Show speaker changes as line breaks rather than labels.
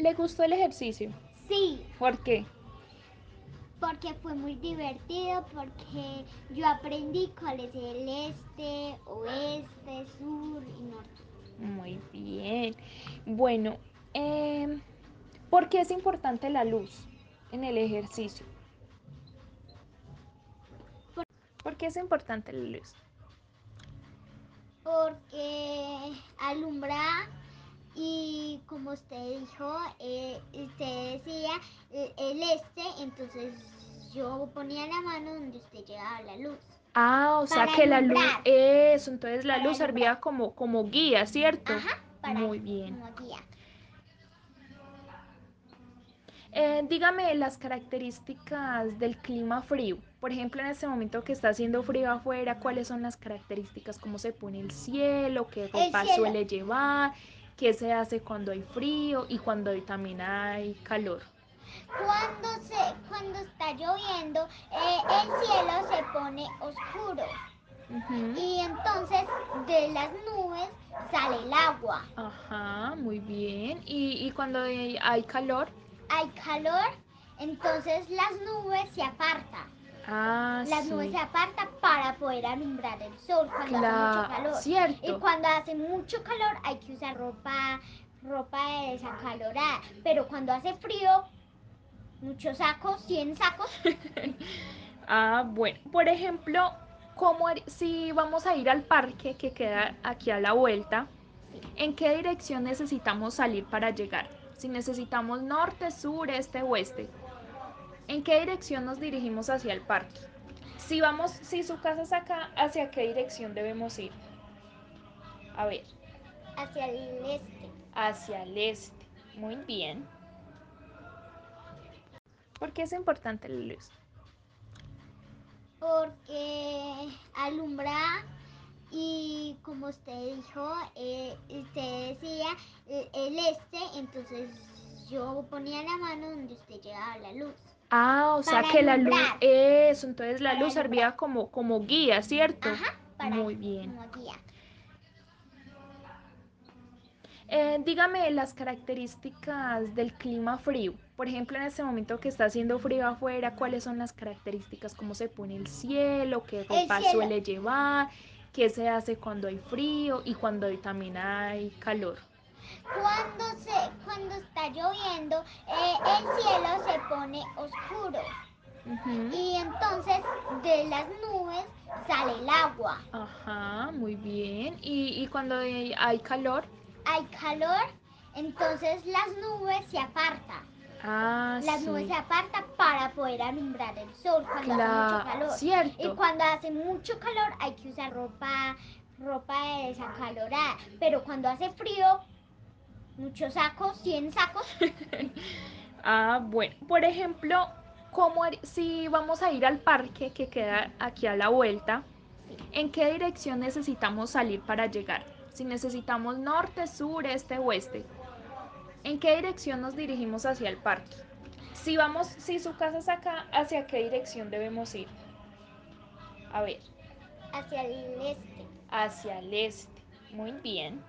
¿Le gustó el ejercicio?
Sí,
¿Por qué?
porque fue muy divertido, porque yo aprendí cuál es el este, oeste, sur y norte.
Muy bien. Bueno, em, ¿por qué es importante la luz en el ejercicio?
Por-
¿Por qué es importante la luz?
Porque alumbra como usted dijo, eh, usted decía eh, el este, entonces yo ponía la mano donde usted llevaba la luz.
Ah, o sea que la luz, eso, entonces la
Para
luz servía como, como guía, ¿cierto?
Ajá, para
Muy bien.
como guía.
Eh, dígame las características del clima frío. Por ejemplo, en este momento que está haciendo frío afuera, ¿cuáles son las características? ¿Cómo se pone el cielo? ¿Qué ropa suele llevar? ¿Qué se hace cuando hay frío y cuando hay- también hay calor?
Cuando se, cuando está lloviendo, eh, el cielo se pone oscuro y entonces de las nubes sale el agua.
Ajá, muy bien. ¿Y, y cuando hay calor?
Hay calor, entonces las nubes se apartan.
Ah,
Las
sí.
nubes se apartan para poder alumbrar el sol cuando hace mucho calor. Y cuando hace mucho calor hay que usar ropa, ropa desacalorada. Pero cuando hace frío, muchos sacos, 100 sacos,
Ah, bueno, por ejemplo, ¿cómo har- si vamos a ir al parque que queda aquí a la vuelta, ¿en qué dirección necesitamos salir para llegar? Si necesitamos norte, sur, este, oeste, ¿en qué dirección nos dirigimos hacia el parque? Si vamos, si su casa es acá, ¿hacia qué dirección debemos ir? A ver,
hacia el este.
hacia el este. Muy bien. ¿Por qué es importante la luz?
Porque alumbra y como usted dijo, eh, usted decía eh, el este, entonces yo ponía la mano donde usted llevaba la luz.
Ah, o sea que la luz, eso, entonces la
Para
luz servía como, como guía, ¿cierto?
Ajá, para
Muy bien.
como guía.
Eh, dígame las características del clima frío. Por ejemplo, en este momento que está haciendo frío afuera, ¿cuáles son las características? ¿Cómo se pone el cielo? ¿Qué ropa suele llevar? ¿Qué se hace cuando hay frío y cuando hay- también hay calor?
Cuando se, cuando está lloviendo, eh, el cielo se pone oscuro y entonces de las nubes sale el agua.
Ajá, muy bien. ¿Y, y cuando hay, calor?
Hay calor, entonces las nubes se apartan.
Ah,
Las
sí.
nubes se apartan para poder alumbrar el sol cuando hace mucho calor.
cierto.
Y cuando hace mucho calor hay que usar ropa, ropa desacalorada. Pero cuando hace frío, muchos sacos, 100 sacos,
Ah, bueno, por ejemplo, ¿cómo har- si vamos a ir al parque que queda aquí a la vuelta,
sí.
¿en qué dirección necesitamos salir para llegar? Si necesitamos norte, sur, este, oeste, ¿en qué dirección nos dirigimos hacia el parque? Si vamos, si su casa es acá, ¿hacia qué dirección debemos ir? A ver,
hacia el este.
hacia el este. Muy bien.